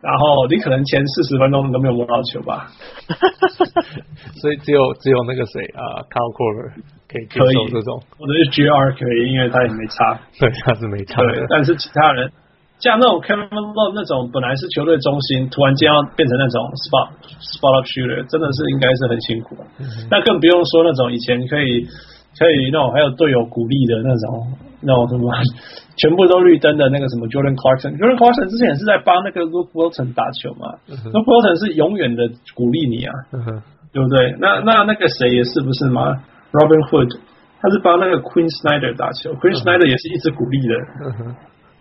然后你可能前四十分钟你都没有摸到球吧，所以只有只有那个谁啊 c a l c o r e r 可以接受这种，或者是 GR 可以，因为他也没差，对，他是没差的。但是其他人像那种 Kevin Love 那种本来是球队中心，突然间要变成那种 spot spot up shooter，真的是应该是很辛苦。那更不用说那种以前可以可以那种还有队友鼓励的那种那种什么。全部都绿灯的那个什么 Jordan Clarkson，Jordan Clarkson 之前也是在帮那个 Luke Walton 打球嘛、uh huh.，Luke Walton 是永远的鼓励你啊，uh. 对不对？那那那个谁也是不是吗？Robin Hood，他是帮那个 Queen Snyder 打球、uh huh.，Quinn Snyder 也是一直鼓励的，呀、uh，huh.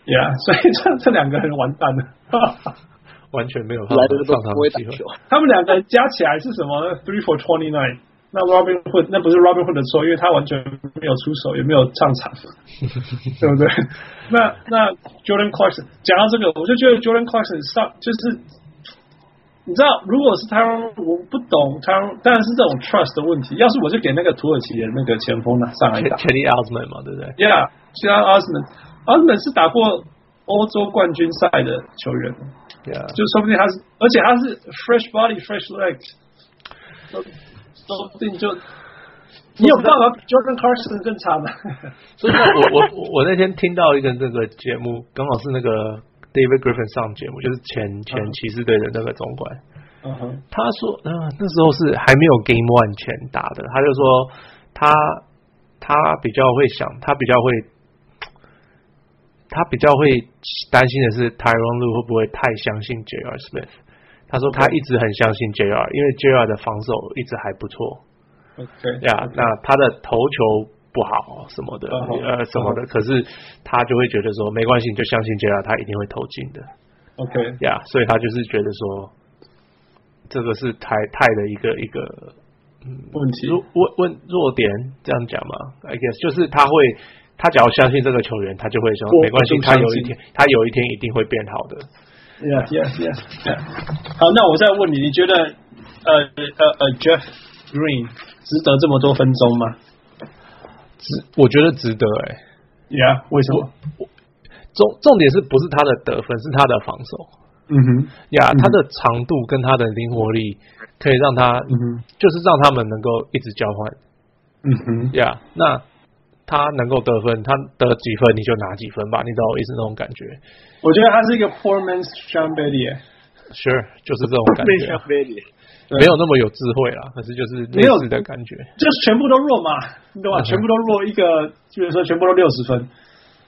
yeah, 所以这这两个人完蛋了，完全没有来的上场机会。他们两个加起来是什么？Three for twenty nine。那 Robin Hood 那不是 Robin Hood 的错，因为他完全没有出手，也没有上场，对不对？那那 Jordan Clarkson 讲到这个，我就觉得 Jordan Clarkson 上就是，你知道，如果是他，我不懂他，当然是这种 trust 的问题。要是我就给那个土耳其的那个前锋呢上来打 Kenny Osman 嘛，对不对？Yeah，其他 Osman，Osman 是打过欧洲冠军赛的球员，Yeah，就说不定他是，而且他是 fresh body fresh legs。说不定就你有办法比 Jordan Clarkson 更差吗。所以我我我那天听到一个那个节目，刚好是那个 David Griffin 上节目，就是前前骑士队的那个总管。嗯哼、uh，huh. 他说，嗯、呃，那时候是还没有 Game One 前打的，他就说他他比较会想，他比较会他比较会担心的是 Tyronn Lue 会不会太相信 J.R. Smith。他说他一直很相信 JR，因为 JR 的防守一直还不错。OK，呀，那他的头球不好什么的，uh huh. 呃什么的，uh huh. 可是他就会觉得说没关系，你就相信 JR，他一定会投进的。OK，呀，所以他就是觉得说这个是台泰的一个一个问题。问问弱点这样讲嘛？I guess 就是他会，他只要相信这个球员，他就会说没关系，他有一天他有一天一定会变好的。Yeah, yeah, yeah, yeah. 好，那我再问你，你觉得呃呃呃 Jeff Green 值得这么多分钟吗？值，我觉得值得哎、欸。Yeah，为什么？重重点是不是他的得分，是他的防守。嗯哼。呀，他的长度跟他的灵活力，可以让他，嗯哼，就是让他们能够一直交换。嗯哼。呀，那。他能够得分，他得几分你就拿几分吧，你知道我意思那种感觉。我觉得他是一个 poor man's Sean Bailey，Sure，就是这种感觉。没有那么有智慧啦，可是就是没有的感觉。就是全部都弱嘛，对吧？全部都弱一个，就是说全部都六十分，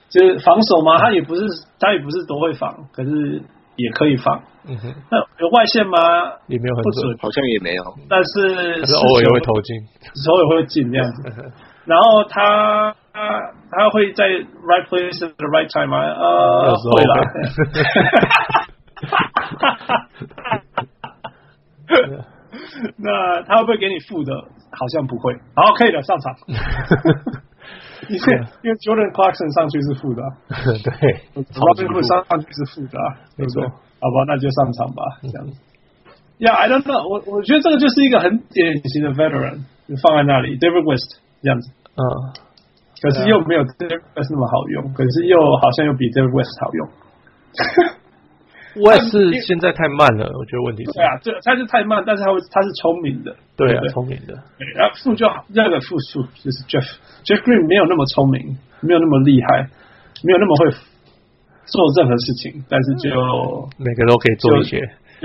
就是防守嘛，他也不是他也不是多会防，可是也可以防。嗯哼，那有外线吗？也没有很准，好像也没有，但是偶尔也会投进，偶尔会进这样子。然后他他他会在 right place at the right time 吗？呃，会啦。那他会不会给你负的？好像不会。好，可以的，上场。因为因为 Jordan Clarkson 上去是负的，对，Robin Hood 上上去是负的，没错。好吧，那就上场吧，这样子。Yeah，I don't know，我我觉得这个就是一个很典型的 veteran，放在那里，David West 这样子。嗯。可是又没有 Derek West 那么好用，可是又好像又比 Derek West 好用。West 现在太慢了，我觉得问题是。对啊，这他是太慢，但是他会他是聪明的。对啊，聪明的。然后副就好，第二个副数就是 Jeff Jeff Green 没有那么聪明，没有那么厉害，没有那么会做任何事情，但是就每个都可以做一些，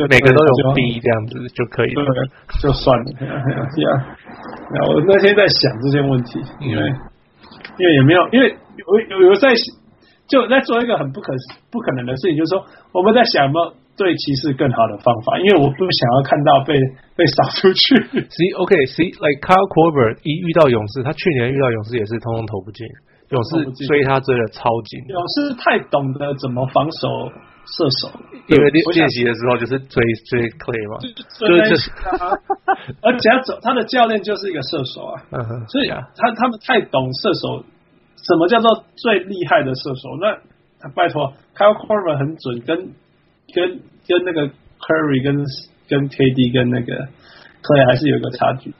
每个都有 B 这样子就可以了，就算了。对我那天在想这些问题，因为因为也没有，因为我有有在。就在做一个很不可不可能的事情，就是说我们在想有没有对骑士更好的方法，因为我不想要看到被被扫出去。See, OK, see, like Kyle Korver 一遇到勇士，他去年遇到勇士也是通通投不进，勇士追他追的超紧。勇士太懂得怎么防守射手，因为练练习的时候就是追追 Clay 嘛，就是就是他，而且他走他的教练就是一个射手啊，所以啊，他他们太懂射手。什么叫做最厉害的射手？那拜托，Kyle Korver 很准，跟跟跟那个 Curry 跟跟 KD 跟那个 Clay 还是有一个差距。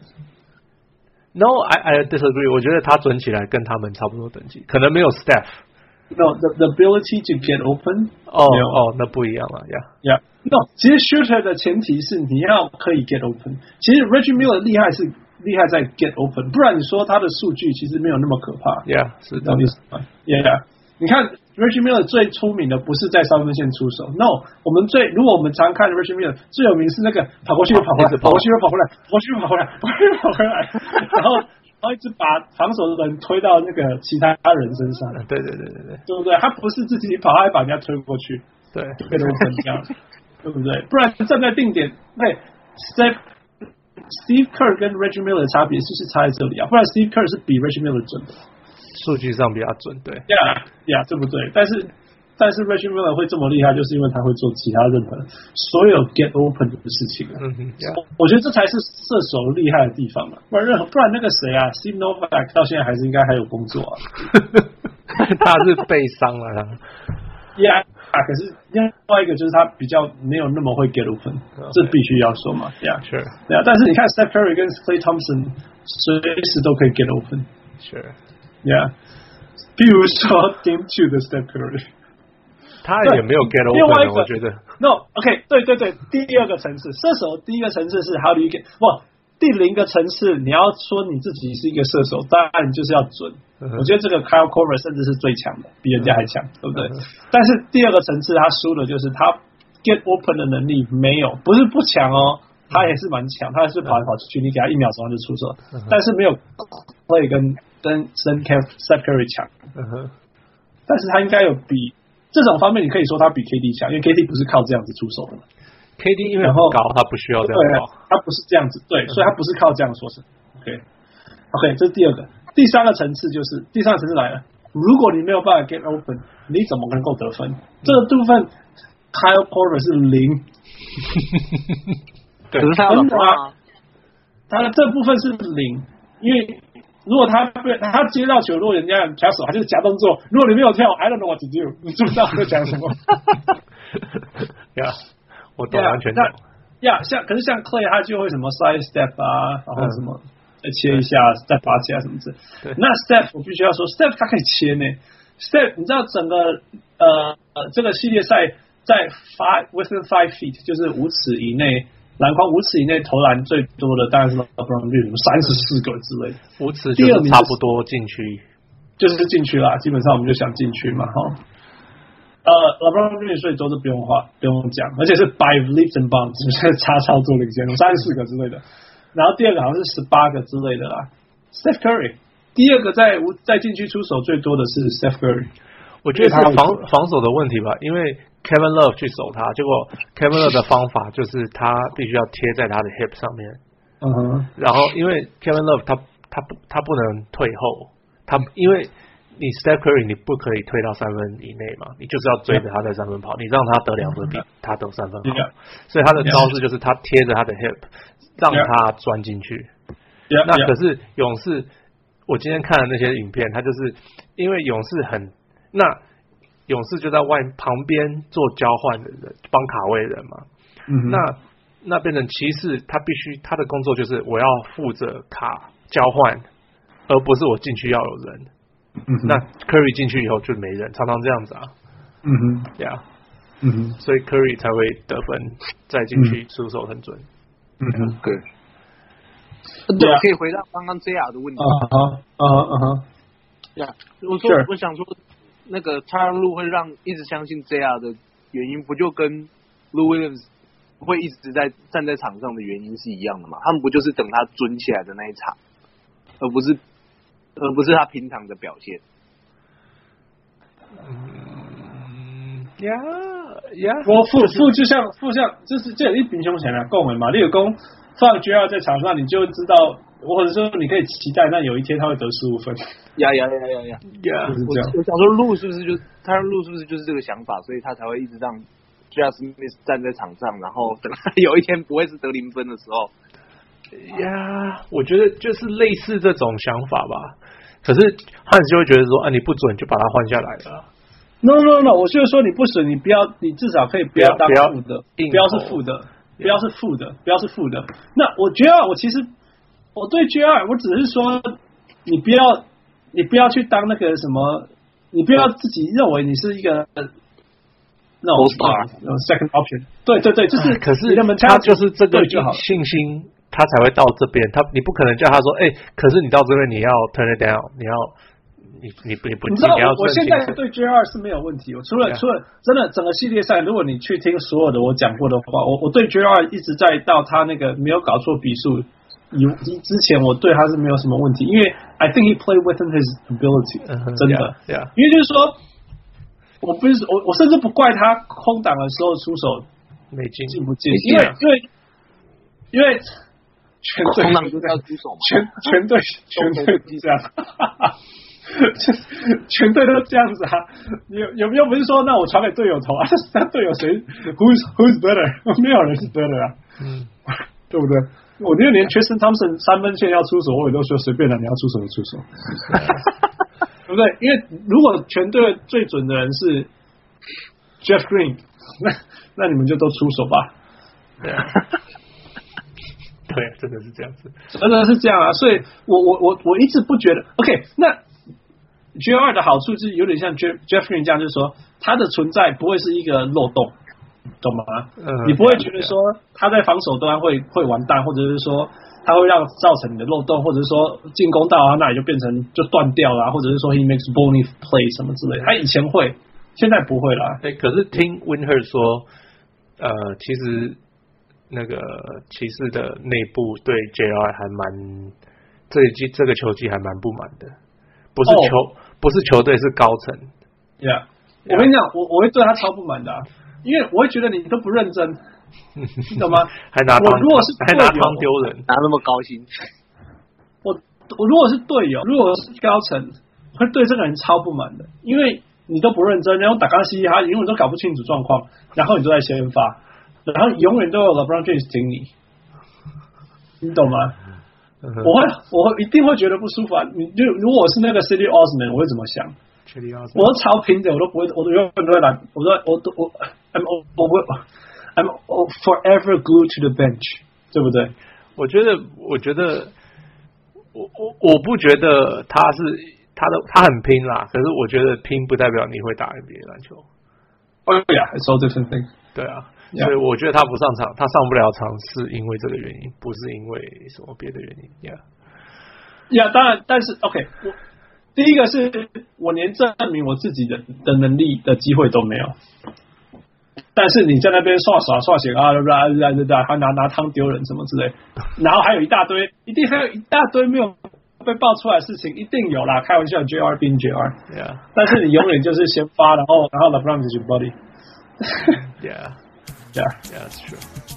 No，I I disagree。我觉得他准起来跟他们差不多等级，可能没有 Steph。No，the the ability to get open。哦哦，那不一样了呀。Yeah。No，其实 Shooter 的前提是你要可以 get open。其实 Reggie Miller 厉害是。厉害在 get open，不然你说他的数据其实没有那么可怕。Yeah，是的。Yeah，你看 Reggie Miller 最出名的不是在三分线出手，No，我们最如果我们常看 Reggie Miller 最有名是那个跑过去又跑回来，跑过去又跑回来，跑过去又跑回来，跑过去又跑回来，然后然后一直把防守的人推到那个其他人身上。对对对对对，对不对？他不是自己跑，他还把人家推过去。对，get open 这样，对不对？不然站在定点，那，step。Steve Kerr 跟 Reggie Miller 的差别是不是差在这里啊？不然 Steve Kerr 是比 Reggie Miller 准的，数据上比较准，对。Yeah, yeah，对不对？但是但是 Reggie Miller 会这么厉害，就是因为他会做其他任何所有 get open 的事情啊。嗯哼，yeah. 我觉得这才是射手厉害的地方嘛。不然任何不然那个谁啊，Steve Novak 到现在还是应该还有工作啊。他是被伤了。Yeah。啊，可是另外一个就是他比较没有那么会 get open，这必须要说嘛，对啊，是，对啊。但是你看 Steph Curry 跟 Clay Thompson 随时都可以 get open，是，Yeah。比如说 Game Two 的 Steph Curry，他也没有 get open，另外一个我觉得，No，OK，对对对，第二个层次，射手第一个层次是 How do you get，不。第零个层次，你要说你自己是一个射手，当然你就是要准。Uh. 我觉得这个 Kyle Korver 甚至是最强的，比人家还强，uh. 对不对？Uh. 但是第二个层次，他输的就是他 get open 的能力没有，不是不强哦，他也是蛮强，他也是跑来跑去，你给他一秒钟就出手，uh. 但是没有 Klay 跟跟 Steph Curry 强。Uh huh. 但是他应该有比这种方面，你可以说他比 KD 强，因为 KD 不是靠这样子出手的。KD 因为很高，他不需要这样对，他不是这样子，对，所以他不是靠这样说是 OK，OK，这是第二个，第三个层次就是第三个层次来了，如果你没有办法 get open，你怎么能够得分？这个部分 Kyle Korver 是零，可是他他他的这部分是零，因为如果他被他接到球，如果人家假手，他就是假动作，如果你没有跳，I don't know what to do，你知不知道我在讲什么？呀。我懂，完全懂。呀，像可是像 Clay 他就会什么 side step 啊，然后什么再切一下，再拔起来什么之类。那 step 我必须要说，step 他可以切呢。step 你知道整个呃呃这个系列赛在 five within five feet 就是五尺以内篮筐五尺以内投篮最多的，当然是 LeBron James 三十四个之类的。五尺就是差不多禁区，就是禁区啦。基本上我们就想禁区嘛，哈。呃，LeBron James 所以都是不用话，不用讲，而且是 by leaps and bounds，是差超多的一个线路，三十四个之类的。然后第二个好像是十八个之类的啦。Steph Curry 第二个在在禁区出手最多的是 Steph Curry，我觉得是防防守的问题吧，因为 Kevin Love 去守他，结果 Kevin Love 的方法就是他必须要贴在他的 hip 上面。嗯哼。然后因为 Kevin Love 他。他不他不能退后，他因为你 Steph Curry 你不可以退到三分以内嘛，你就是要追着他在三分跑，你让他得两分比他得三分好，所以他的招式就是他贴着他的 hip，让他钻进去。那可是勇士，我今天看的那些影片，他就是因为勇士很那勇士就在外旁边做交换的人，帮卡位人嘛。嗯，那那变成骑士，他必须他的工作就是我要负责卡交换，而不是我进去要有人。嗯，那 Curry 进去以后就没人，常常这样子啊。嗯哼，对啊。嗯哼，所以 Curry 才会得分，再进去出手很准。嗯哼，对。对，可以回答刚刚 JR 的问题。啊哈，啊哈，啊哈。呀，我说，我想说，那个 Tyronn Lue 会让一直相信 JR 的原因，不就跟 Lou Williams 会一直在站在场上的原因是一样的吗？他们不就是等他蹲起来的那一场，而不是而不是他平常的表现。嗯，呀呀，我负负就像负像，就是这一平胸前啊，够没嘛？你有功。放 JR 在场上，你就知道，或者说你可以期待，但有一天他会得十五分。呀呀呀呀呀！就是这样。我想说，路是不是就他让路是不是就是这个想法，所以他才会一直让 JR Smith 站在场上，然后等他有一天不会是得零分的时候。呀，我觉得就是类似这种想法吧。可是汉斯就会觉得说，啊，你不准就把他换下来了。No no no，我就是说你不准，你不要，你至少可以不要当负的，不要是负的。不要是负的，不要是负的。那我觉得，我其实我对 J 二我只是说，你不要，你不要去当那个什么，你不要自己认为你是一个那种 star second option。对对对，就是。可是他就是这个信心，他才会到这边。他你不可能叫他说，哎，可是你到这边你要 turn it down，你要。你你不你不，你知道我我现在对 J 二是没有问题。我除了除了真的整个系列赛，如果你去听所有的我讲过的话，我我对 J 二一直在到他那个没有搞错笔数以之前，我对他是没有什么问题，因为 I think he played within his ability，真的，对啊，因为就是说，我不是我我甚至不怪他空档的时候出手没进进不进，因为因为因为全队空档就要出手嘛，全全队 全队这样。全队都这样子啊？有有没有不是说，那我传给队友投啊？那队友谁？Who's Who's better？没有人是 better 啊？嗯，对不对？我觉得连 Tristan Thompson 三分线要出手，我也都说随便了，你要出手就出手，对不对？因为如果全队最准的人是 Jeff Green，那那你们就都出手吧。对啊，对，真的是这样子，真的是这样啊！所以我我我我一直不觉得 OK 那。J 二的好处是有点像 Jeff Jeff Green 这样，就是说他的存在不会是一个漏洞，懂吗？嗯，你不会觉得说他在防守端会会完蛋，或者是说他会让造成你的漏洞，或者是说进攻到他那里就变成就断掉了，或者是说 he makes bony play 什么之类的。他以前会，现在不会了。对，可是听 Windhorst 说，呃，其实那个骑士的内部对 JR 还蛮这一季这个球季还蛮不满的，不是球。Oh. 不是球队，是高层。Yeah，我跟你讲，我我会对他超不满的，因为我会觉得你都不认真，你懂吗？还拿我如果是还拿汤丢人，拿那么高薪。我我如果是队友，如果是高层，会对这个人超不满的，因为你都不认真，然后打刚西他永远都搞不清楚状况，然后你都在先发，然后永远都有 LeBron James 顶你，你懂吗？我会，我会一定会觉得不舒服啊！你就如果我是那个 City Osman，我会怎么想？我是超平的，我都不会，我都永远都会来，我都我都我 I'm 我会 I'm forever glued to the bench，对不对？我觉得，我觉得，我我我不觉得他是他的他很拼啦，可是我觉得拼不代表你会打 NBA 篮球。哦对呀，it's all different thing。对啊。所以我觉得他不上场，他上不了场是因为这个原因，不是因为什么别的原因。呀，呀，当然，但是 OK，我第一个是我连证明我自己的的能力的机会都没有。但是你在那边刷耍刷写啊，对不对？对对对，还拿拿汤丢人什么之类，然后还有一大堆，一定还有一大堆没有被爆出来的事情，一定有啦。开玩笑，JR 并 JR，Yeah，但是你永远就是先发，然后然后 LeBron is your buddy，Yeah。Yeah, yeah, that's true.